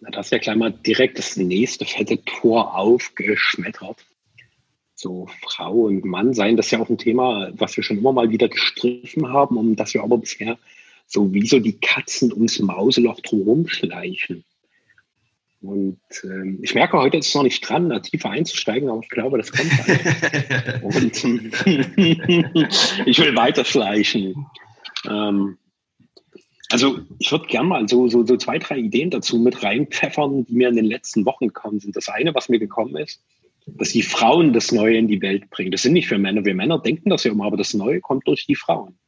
Na, das ist ja gleich mal direkt das nächste fette Tor aufgeschmettert. So Frau und Mann sein, das ist ja auch ein Thema, was wir schon immer mal wieder gestriffen haben, um das wir aber bisher so wie so die Katzen ums Mauseloch drumherum schleichen. Und ähm, ich merke, heute ist es noch nicht dran, da tiefer einzusteigen, aber ich glaube, das kommt halt. Und ich will weiter schleichen. Ähm, also ich würde gerne mal so, so, so zwei, drei Ideen dazu mit reinpfeffern, die mir in den letzten Wochen gekommen sind. Das eine, was mir gekommen ist, dass die Frauen das Neue in die Welt bringen. Das sind nicht für Männer. Wir Männer denken das ja immer, aber das Neue kommt durch die Frauen.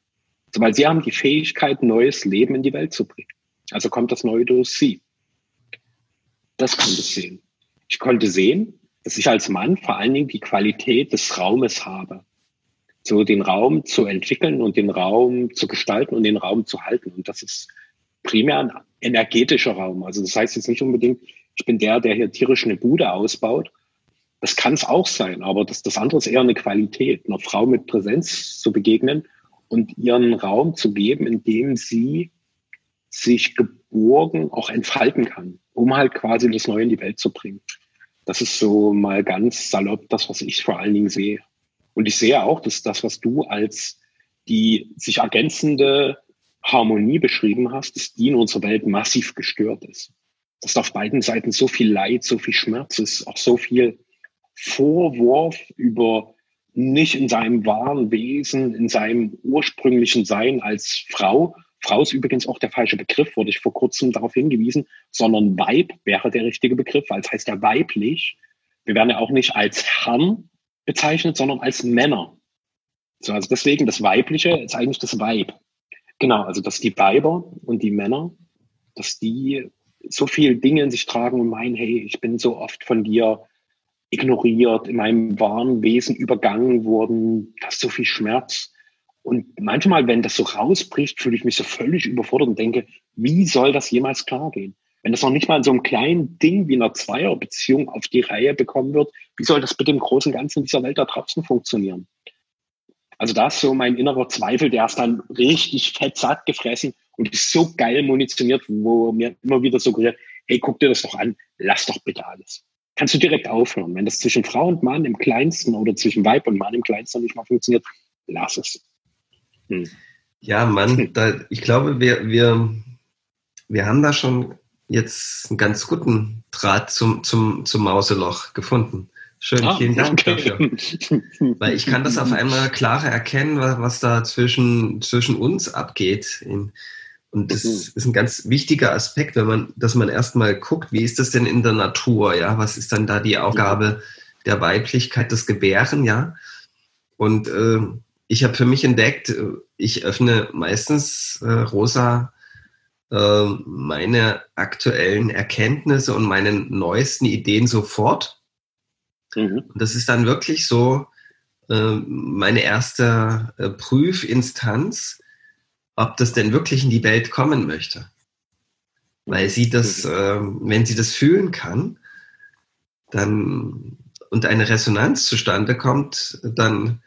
Also, weil sie haben die Fähigkeit, neues Leben in die Welt zu bringen. Also kommt das Neue durch sie. Das konnte ich sehen. Ich konnte sehen, dass ich als Mann vor allen Dingen die Qualität des Raumes habe so den Raum zu entwickeln und den Raum zu gestalten und den Raum zu halten. Und das ist primär ein energetischer Raum. Also das heißt jetzt nicht unbedingt, ich bin der, der hier tierisch eine Bude ausbaut. Das kann es auch sein, aber das, das andere ist eher eine Qualität, einer Frau mit Präsenz zu begegnen und ihren Raum zu geben, in dem sie sich geborgen auch entfalten kann, um halt quasi das Neue in die Welt zu bringen. Das ist so mal ganz salopp das, was ich vor allen Dingen sehe. Und ich sehe auch, dass das, was du als die sich ergänzende Harmonie beschrieben hast, dass die in unserer Welt massiv gestört ist. Dass auf beiden Seiten so viel Leid, so viel Schmerz ist, auch so viel Vorwurf über nicht in seinem wahren Wesen, in seinem ursprünglichen Sein als Frau. Frau ist übrigens auch der falsche Begriff, wurde ich vor kurzem darauf hingewiesen, sondern Weib wäre der richtige Begriff, weil es heißt ja weiblich. Wir werden ja auch nicht als Herrn bezeichnet, sondern als Männer. So, also deswegen das Weibliche ist eigentlich das Weib. Genau, also dass die Weiber und die Männer, dass die so viel Dinge in sich tragen und meinen, hey, ich bin so oft von dir ignoriert, in meinem wahren Wesen übergangen worden, das ist so viel Schmerz. Und manchmal, wenn das so rausbricht, fühle ich mich so völlig überfordert und denke, wie soll das jemals klar gehen? Wenn das noch nicht mal in so einem kleinen Ding wie einer Zweierbeziehung auf die Reihe bekommen wird, wie soll das mit dem großen Ganzen dieser Welt da draußen funktionieren? Also da ist so mein innerer Zweifel, der ist dann richtig fett satt gefressen und ist so geil munitioniert, wo mir immer wieder suggeriert, hey, guck dir das doch an, lass doch bitte alles. Kannst du direkt aufhören. Wenn das zwischen Frau und Mann im Kleinsten oder zwischen Weib und Mann im Kleinsten nicht mal funktioniert, lass es. Hm. Ja, Mann, da, ich glaube, wir, wir, wir haben da schon jetzt einen ganz guten Draht zum, zum, zum Mauseloch gefunden. Schön, ah, vielen Dank okay. dafür. Weil ich kann das auf einmal klarer erkennen, was, da zwischen, zwischen uns abgeht. Und das mhm. ist ein ganz wichtiger Aspekt, wenn man, dass man erstmal guckt, wie ist das denn in der Natur, ja? Was ist dann da die Aufgabe der Weiblichkeit, das Gebären, ja? Und äh, ich habe für mich entdeckt, äh, ich öffne meistens äh, rosa meine aktuellen Erkenntnisse und meine neuesten Ideen sofort. Mhm. Und das ist dann wirklich so äh, meine erste äh, Prüfinstanz, ob das denn wirklich in die Welt kommen möchte. Weil sie das, äh, wenn sie das fühlen kann, dann und eine Resonanz zustande kommt, dann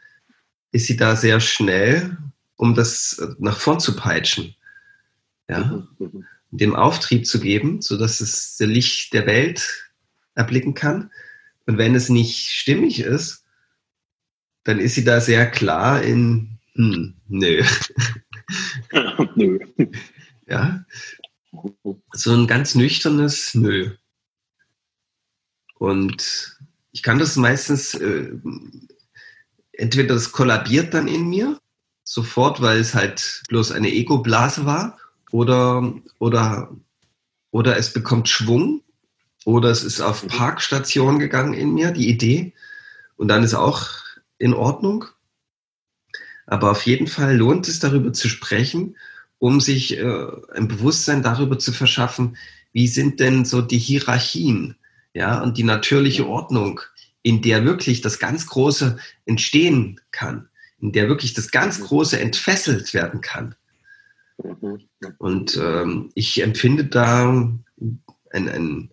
ist sie da sehr schnell, um das nach vorn zu peitschen ja, mhm, mhm. dem Auftrieb zu geben, so dass es das Licht der Welt erblicken kann. Und wenn es nicht stimmig ist, dann ist sie da sehr klar in, hm, nö. nö. Ja. So ein ganz nüchternes Nö. Und ich kann das meistens, äh, entweder das kollabiert dann in mir, sofort, weil es halt bloß eine Ego-Blase war, oder, oder, oder es bekommt Schwung oder es ist auf Parkstation gegangen in mir, die Idee. Und dann ist auch in Ordnung. Aber auf jeden Fall lohnt es darüber zu sprechen, um sich äh, ein Bewusstsein darüber zu verschaffen, wie sind denn so die Hierarchien, ja, und die natürliche Ordnung, in der wirklich das ganz Große entstehen kann, in der wirklich das ganz Große entfesselt werden kann. Und ähm, ich empfinde da ein, ein,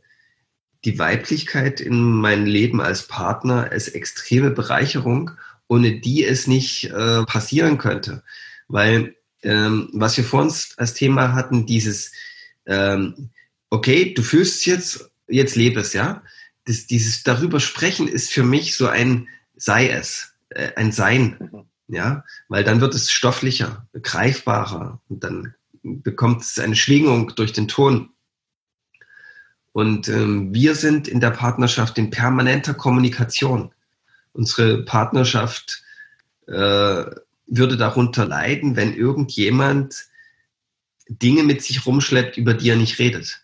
die Weiblichkeit in meinem Leben als Partner als extreme Bereicherung, ohne die es nicht äh, passieren könnte. Weil ähm, was wir vor uns als Thema hatten, dieses ähm, okay, du fühlst jetzt, jetzt lebe es, ja. Das, dieses darüber sprechen ist für mich so ein sei es, äh, ein Sein, mhm. Ja, weil dann wird es stofflicher, greifbarer und dann bekommt es eine Schwingung durch den Ton. Und ähm, wir sind in der Partnerschaft in permanenter Kommunikation. Unsere Partnerschaft äh, würde darunter leiden, wenn irgendjemand Dinge mit sich rumschleppt, über die er nicht redet.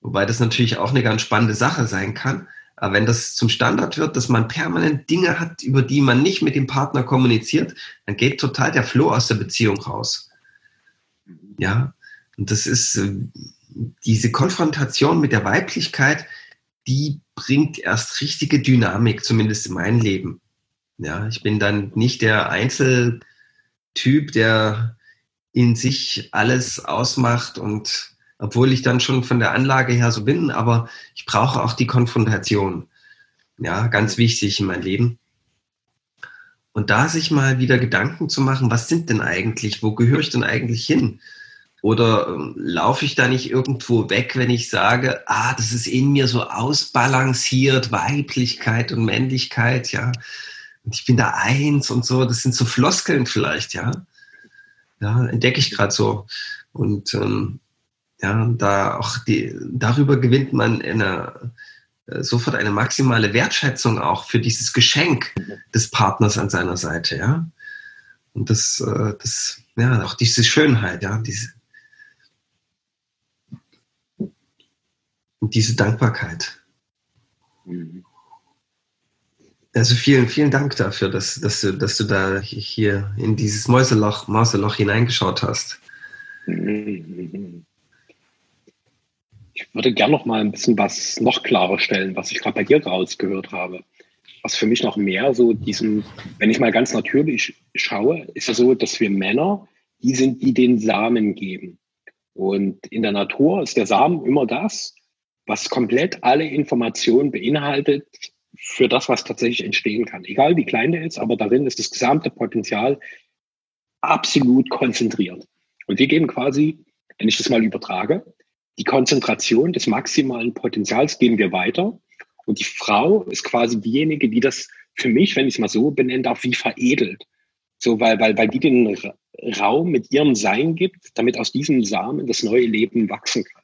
Wobei das natürlich auch eine ganz spannende Sache sein kann. Aber wenn das zum Standard wird, dass man permanent Dinge hat, über die man nicht mit dem Partner kommuniziert, dann geht total der Flow aus der Beziehung raus. Ja, und das ist äh, diese Konfrontation mit der Weiblichkeit, die bringt erst richtige Dynamik, zumindest in meinem Leben. Ja, ich bin dann nicht der Einzeltyp, der in sich alles ausmacht und obwohl ich dann schon von der Anlage her so bin, aber ich brauche auch die Konfrontation. Ja, ganz wichtig in meinem Leben. Und da sich mal wieder Gedanken zu machen, was sind denn eigentlich, wo gehöre ich denn eigentlich hin? Oder ähm, laufe ich da nicht irgendwo weg, wenn ich sage, ah, das ist in mir so ausbalanciert, Weiblichkeit und Männlichkeit, ja. Und ich bin da eins und so, das sind so Floskeln vielleicht, ja. Ja, entdecke ich gerade so. Und ähm, ja, da auch die, darüber gewinnt man eine, äh, sofort eine maximale Wertschätzung auch für dieses Geschenk des Partners an seiner Seite, ja. Und das, äh, das, ja, auch diese Schönheit, ja, diese, und diese Dankbarkeit. Mhm. Also vielen, vielen Dank dafür, dass, dass, du, dass du da hier in dieses Mäuseloch, Mauseloch hineingeschaut hast. Ich würde gerne noch mal ein bisschen was noch klarer stellen, was ich gerade bei dir rausgehört habe. Was für mich noch mehr so diesen, wenn ich mal ganz natürlich schaue, ist es so, dass wir Männer, die sind, die den Samen geben. Und in der Natur ist der Samen immer das, was komplett alle Informationen beinhaltet, für das, was tatsächlich entstehen kann. Egal wie klein der ist, aber darin ist das gesamte Potenzial absolut konzentriert. Und wir geben quasi, wenn ich das mal übertrage, die Konzentration des maximalen Potenzials geben wir weiter. Und die Frau ist quasi diejenige, die das für mich, wenn ich es mal so benennen darf, wie veredelt. So, weil, weil, weil die den Raum mit ihrem Sein gibt, damit aus diesem Samen das neue Leben wachsen kann.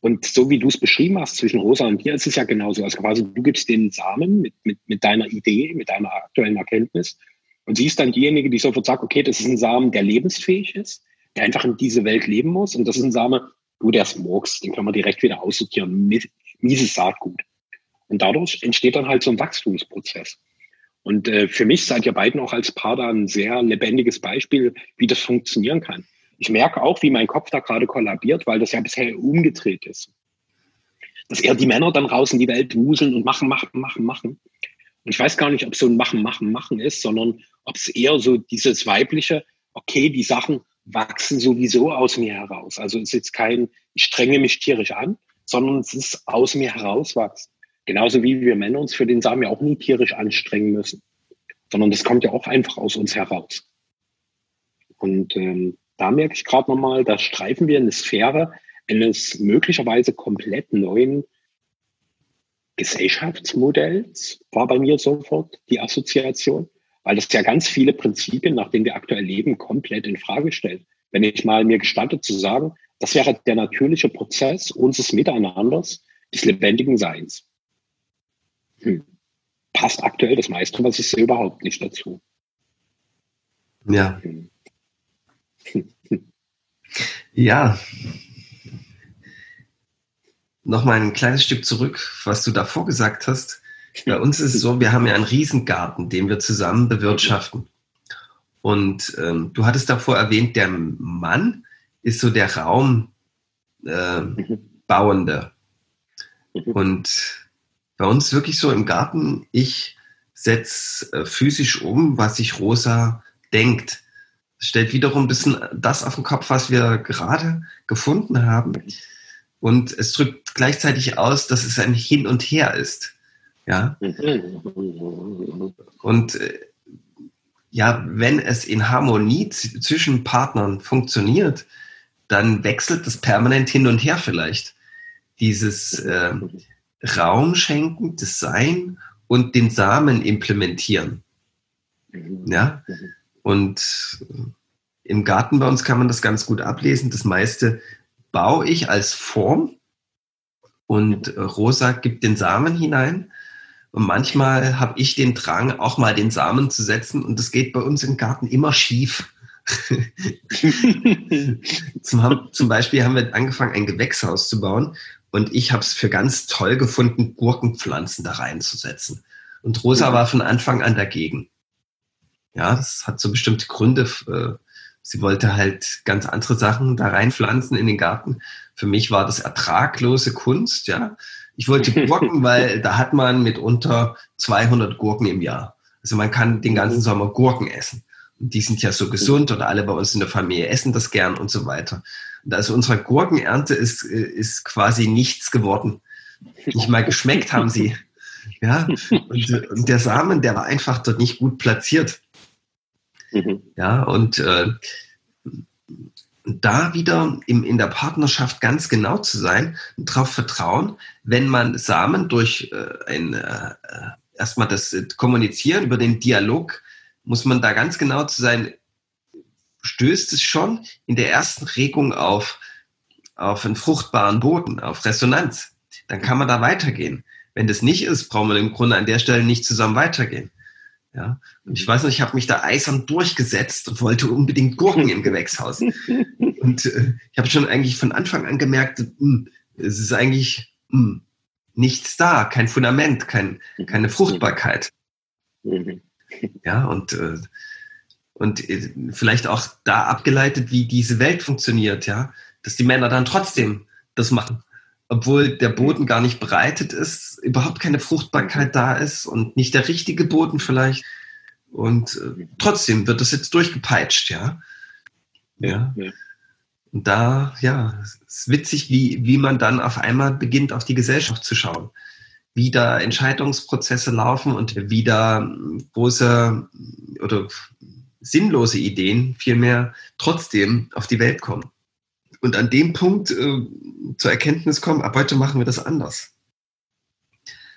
Und so wie du es beschrieben hast zwischen Rosa und dir, ist es ja genauso. Also quasi du gibst den Samen mit, mit, mit deiner Idee, mit deiner aktuellen Erkenntnis und sie ist dann diejenige, die sofort sagt, okay, das ist ein Samen, der lebensfähig ist, der einfach in diese Welt leben muss. Und das ist ein Samen, du, der Murks, den können wir direkt wieder aussortieren. Mieses Saatgut. Und dadurch entsteht dann halt so ein Wachstumsprozess. Und äh, für mich seid ihr beiden auch als Paar da ein sehr lebendiges Beispiel, wie das funktionieren kann ich merke auch, wie mein Kopf da gerade kollabiert, weil das ja bisher umgedreht ist. Dass eher die Männer dann raus in die Welt wuseln und machen, machen, machen, machen. Und ich weiß gar nicht, ob es so ein Machen, Machen, Machen ist, sondern ob es eher so dieses weibliche, okay, die Sachen wachsen sowieso aus mir heraus. Also es ist jetzt kein, ich strenge mich tierisch an, sondern es ist aus mir herauswachsen. Genauso wie wir Männer uns für den Samen ja auch nie tierisch anstrengen müssen, sondern das kommt ja auch einfach aus uns heraus. Und ähm, da merke ich gerade nochmal, da streifen wir eine Sphäre eines möglicherweise komplett neuen Gesellschaftsmodells, war bei mir sofort die Assoziation, weil das ja ganz viele Prinzipien, nach denen wir aktuell leben, komplett in Frage stellt. Wenn ich mal mir gestatte zu sagen, das wäre der natürliche Prozess unseres Miteinanders, des lebendigen Seins. Hm. Passt aktuell das meiste, was ich sehe, überhaupt nicht dazu. Ja. Hm. Ja. Nochmal ein kleines Stück zurück, was du davor gesagt hast. Bei uns ist es so, wir haben ja einen Riesengarten, den wir zusammen bewirtschaften. Und ähm, du hattest davor erwähnt, der Mann ist so der Raumbauende. Äh, Und bei uns wirklich so im Garten, ich setze äh, physisch um, was sich Rosa denkt stellt wiederum ein bisschen das auf den Kopf, was wir gerade gefunden haben. Und es drückt gleichzeitig aus, dass es ein Hin und Her ist. Ja. Und äh, ja, wenn es in Harmonie zwischen Partnern funktioniert, dann wechselt das permanent hin und her vielleicht. dieses äh, Raum schenken, das Sein und den Samen implementieren. Ja, und im Garten bei uns kann man das ganz gut ablesen. Das meiste baue ich als Form und Rosa gibt den Samen hinein. Und manchmal habe ich den Drang, auch mal den Samen zu setzen und das geht bei uns im Garten immer schief. zum, zum, Beispiel haben wir angefangen, ein Gewächshaus zu bauen und ich habe es für ganz toll gefunden, Gurkenpflanzen da reinzusetzen. Und Rosa war von Anfang an dagegen. Ja, das hat so bestimmte Gründe. Äh, sie wollte halt ganz andere Sachen da reinpflanzen in den Garten. Für mich war das ertraglose Kunst, ja. Ich wollte Gurken, weil da hat man mitunter 200 Gurken im Jahr. Also man kann den ganzen mhm. Sommer Gurken essen die sind ja so gesund und alle bei uns in der Familie essen das gern und so weiter. Und also unsere Gurkenernte ist, ist quasi nichts geworden. Nicht mal geschmeckt haben sie. Ja, und, und der Samen, der war einfach dort nicht gut platziert. Mhm. Ja, und äh, da wieder im, in der Partnerschaft ganz genau zu sein und darauf vertrauen, wenn man Samen durch äh, ein äh, äh erstmal das Kommunizieren über den Dialog muss man da ganz genau zu sein, stößt es schon in der ersten Regung auf, auf einen fruchtbaren Boden, auf Resonanz. Dann kann man da weitergehen. Wenn das nicht ist, braucht man im Grunde an der Stelle nicht zusammen weitergehen. Ja, und ich weiß noch, ich habe mich da eisern durchgesetzt und wollte unbedingt Gurken im Gewächshaus. Und äh, ich habe schon eigentlich von Anfang an gemerkt, mh, hm, es ist eigentlich mh, hm, nichts da, kein Fundament, kein, keine Fruchtbarkeit. Mhm. Ja, und, äh, und äh, vielleicht auch da abgeleitet, wie diese Welt funktioniert, ja, dass die Männer dann trotzdem das machen. Obwohl der Boden gar nicht bereitet ist, überhaupt keine Fruchtbarkeit da ist und nicht der richtige Boden vielleicht. Und äh, trotzdem wird das jetzt durchgepeitscht, ja. Ja. ja. Und da, ja, es ist witzig, wie, wie man dann auf einmal beginnt, auf die Gesellschaft zu schauen wie da Entscheidungsprozesse laufen und wie da große oder sinnlose Ideen vielmehr trotzdem auf die Welt kommen. Und an dem Punkt äh, zur Erkenntnis kommen, ab heute machen wir das anders.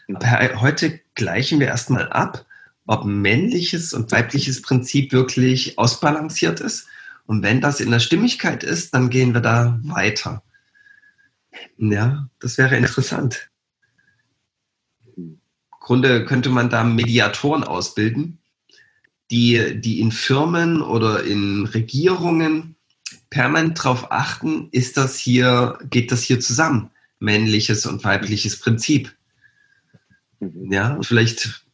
Aber heute gleichen wir erstmal ab, ob männliches und weibliches Prinzip wirklich ausbalanciert ist. Und wenn das in der Stimmigkeit ist, dann gehen wir da weiter. Ja, das wäre interessant. Grunde könnte man da Mediatoren ausbilden, die, die in Firmen oder in Regierungen permanent darauf achten, ist das hier, geht das hier zusammen? Männliches und weibliches Prinzip. Mhm. Ja, vielleicht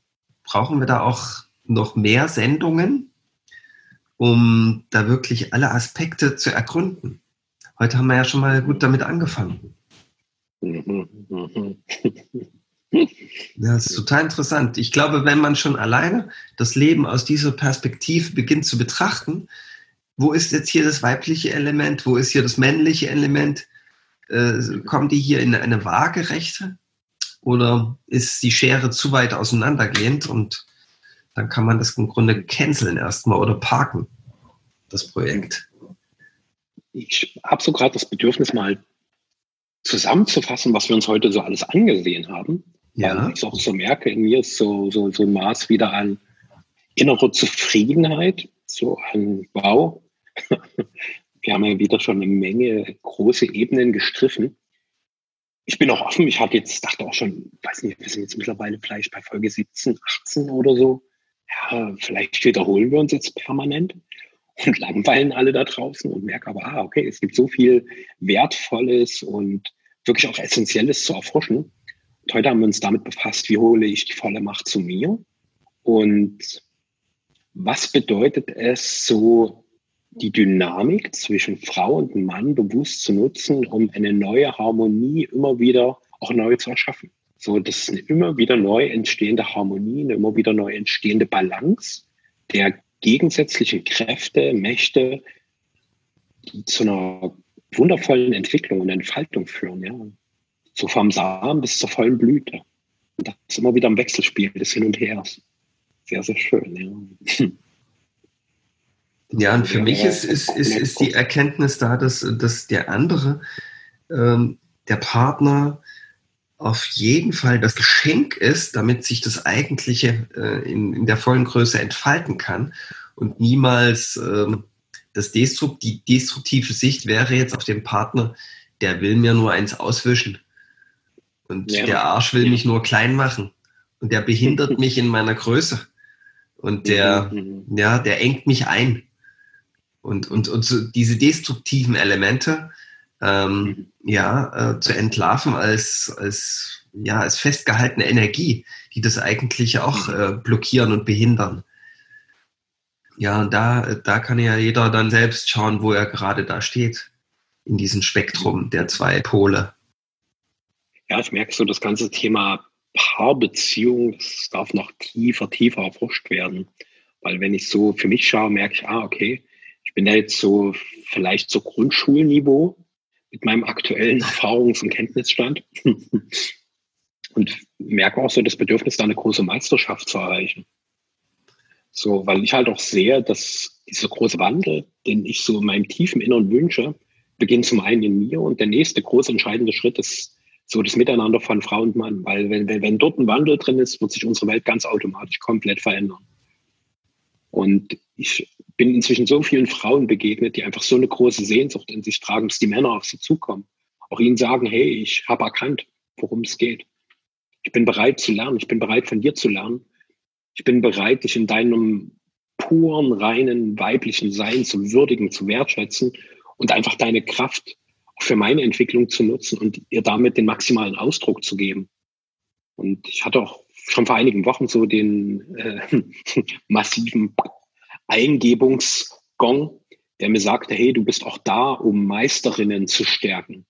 brauchen wir da auch noch mehr Sendungen, um da wirklich alle Aspekte zu ergründen. Heute haben wir ja schon mal gut damit angefangen. Mhm. Ja, das ist total interessant. Ich glaube, wenn man schon alleine das Leben aus dieser Perspektive beginnt zu betrachten, wo ist jetzt hier das weibliche Element, wo ist hier das männliche Element? Äh, kommen die hier in eine Waagerechte oder ist die Schere zu weit auseinandergehend und dann kann man das im Grunde canceln erstmal oder parken, das Projekt. Ich habe so gerade das Bedürfnis, mal zusammenzufassen, was wir uns heute so alles angesehen haben. Ja. Weil ich auch so merke, in mir ist so, so, so ein Maß wieder an innerer Zufriedenheit, so an Wow. Wir haben ja wieder schon eine Menge große Ebenen gestriffen. Ich bin auch offen. Ich hatte jetzt, dachte auch schon, weiß nicht, wir sind jetzt mittlerweile vielleicht bei Folge 17, 18 oder so. Ja, vielleicht wiederholen wir uns jetzt permanent und langweilen alle da draußen und merke aber, ah, okay, es gibt so viel Wertvolles und wirklich auch Essentielles zu erforschen. Und heute haben wir uns damit befasst, wie hole ich die volle Macht zu mir und was bedeutet es, so die Dynamik zwischen Frau und Mann bewusst zu nutzen, um eine neue Harmonie immer wieder auch neu zu erschaffen. So, das ist eine immer wieder neu entstehende Harmonie, eine immer wieder neu entstehende Balance der gegensätzlichen Kräfte, Mächte, die zu einer wundervollen Entwicklung und Entfaltung führen. Ja so vom Samen bis zur vollen Blüte. Und das ist immer wieder ein Wechselspiel des Hin und Hers. Sehr, sehr schön. Ja, ja und für ja, mich ist, ist, ist, ist die Erkenntnis da, dass, dass der andere, ähm, der Partner auf jeden Fall das Geschenk ist, damit sich das Eigentliche äh, in, in der vollen Größe entfalten kann und niemals ähm, das Destrukt, die destruktive Sicht wäre jetzt auf den Partner, der will mir nur eins auswischen. Und ja. der Arsch will mich nur klein machen. Und der behindert mich in meiner Größe. Und der, mhm, mhm. ja, der engt mich ein. Und, und, und so diese destruktiven Elemente, ähm, mhm. ja, äh, zu entlarven als, als, ja, als festgehaltene Energie, die das eigentlich auch äh, blockieren und behindern. Ja, und da, da kann ja jeder dann selbst schauen, wo er gerade da steht, in diesem Spektrum der zwei Pole. Ja, ich merke so, das ganze Thema Paarbeziehung, das darf noch tiefer, tiefer erforscht werden. Weil wenn ich so für mich schaue, merke ich, ah, okay, ich bin da jetzt so vielleicht so Grundschulniveau mit meinem aktuellen Erfahrungs- und Kenntnisstand und merke auch so das Bedürfnis, da eine große Meisterschaft zu erreichen. So, weil ich halt auch sehe, dass dieser große Wandel, den ich so in meinem tiefen Innern wünsche, beginnt zum einen in mir und der nächste große entscheidende Schritt ist so das Miteinander von Frau und Mann. Weil wenn, wenn, wenn dort ein Wandel drin ist, wird sich unsere Welt ganz automatisch komplett verändern. Und ich bin inzwischen so vielen Frauen begegnet, die einfach so eine große Sehnsucht in sich tragen, dass die Männer auf sie zukommen. Auch ihnen sagen, hey, ich habe erkannt, worum es geht. Ich bin bereit zu lernen. Ich bin bereit von dir zu lernen. Ich bin bereit, dich in deinem puren, reinen, weiblichen Sein zu würdigen, zu wertschätzen und einfach deine Kraft für meine Entwicklung zu nutzen und ihr damit den maximalen Ausdruck zu geben. Und ich hatte auch schon vor einigen Wochen so den äh, massiven Eingebungsgong, der mir sagte, hey, du bist auch da, um Meisterinnen zu stärken.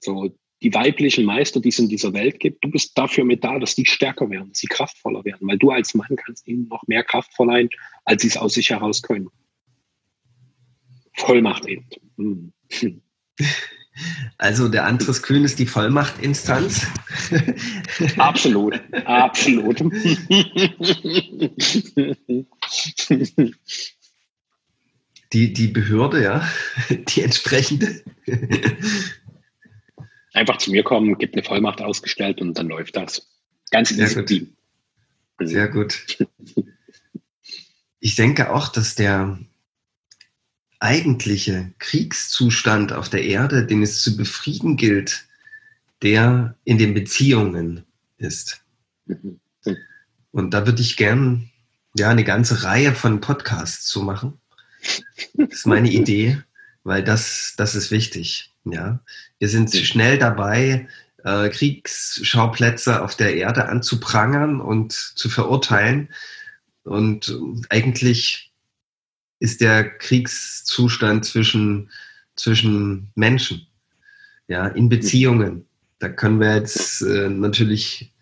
So die weiblichen Meister, die es in dieser Welt gibt, du bist dafür mit da, dass die stärker werden, dass sie kraftvoller werden, weil du als Mann kannst ihnen noch mehr Kraft verleihen, als sie es aus sich heraus können. Vollmacht eben. Hm. Also der Andres Kühn ist die Vollmachtinstanz. Absolut, absolut. Die, die Behörde, ja, die entsprechende. Einfach zu mir kommen, gibt eine Vollmacht ausgestellt und dann läuft das. Ganz easy. Sehr gut. Ich denke auch, dass der, eigentliche Kriegszustand auf der Erde, den es zu befrieden gilt, der in den Beziehungen ist. Und da würde ich gern ja eine ganze Reihe von Podcasts zu machen. Das ist meine Idee, weil das, das ist wichtig. Ja, wir sind schnell dabei, äh, Kriegsschauplätze auf der Erde anzuprangern und zu verurteilen. Und eigentlich ist der Kriegszustand zwischen, zwischen Menschen, ja, in Beziehungen. Da können wir jetzt äh, natürlich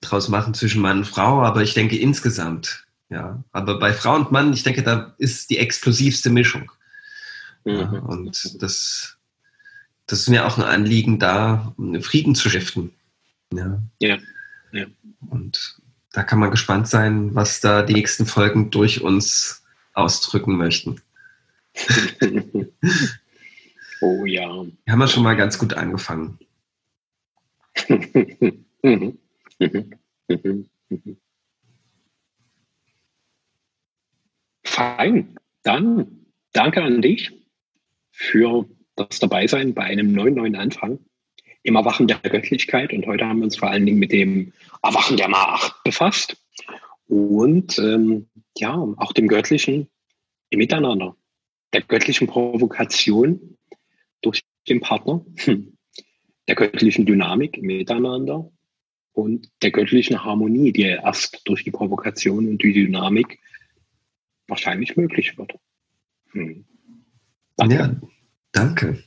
draus machen zwischen Mann und Frau, aber ich denke insgesamt, ja. Aber bei Frau und Mann, ich denke, da ist die explosivste Mischung. Ja, mhm. und das, das ist mir auch ein Anliegen, da Frieden zu stiften. Ja. ja. ja. Und da kann man gespannt sein, was da die nächsten Folgen durch uns ausdrücken möchten. oh ja. Wir haben ja schon mal ganz gut angefangen. Fein. Dann danke an dich für das Dabeisein bei einem neuen, neuen Anfang im Erwachen der Göttlichkeit. Und heute haben wir uns vor allen Dingen mit dem Erwachen der Macht befasst. Und ähm, ja, auch dem Göttlichen im Miteinander, der göttlichen Provokation durch den Partner, hm, der göttlichen Dynamik im Miteinander und der göttlichen Harmonie, die erst durch die Provokation und die Dynamik wahrscheinlich möglich wird. Hm. Danke. Ja, danke.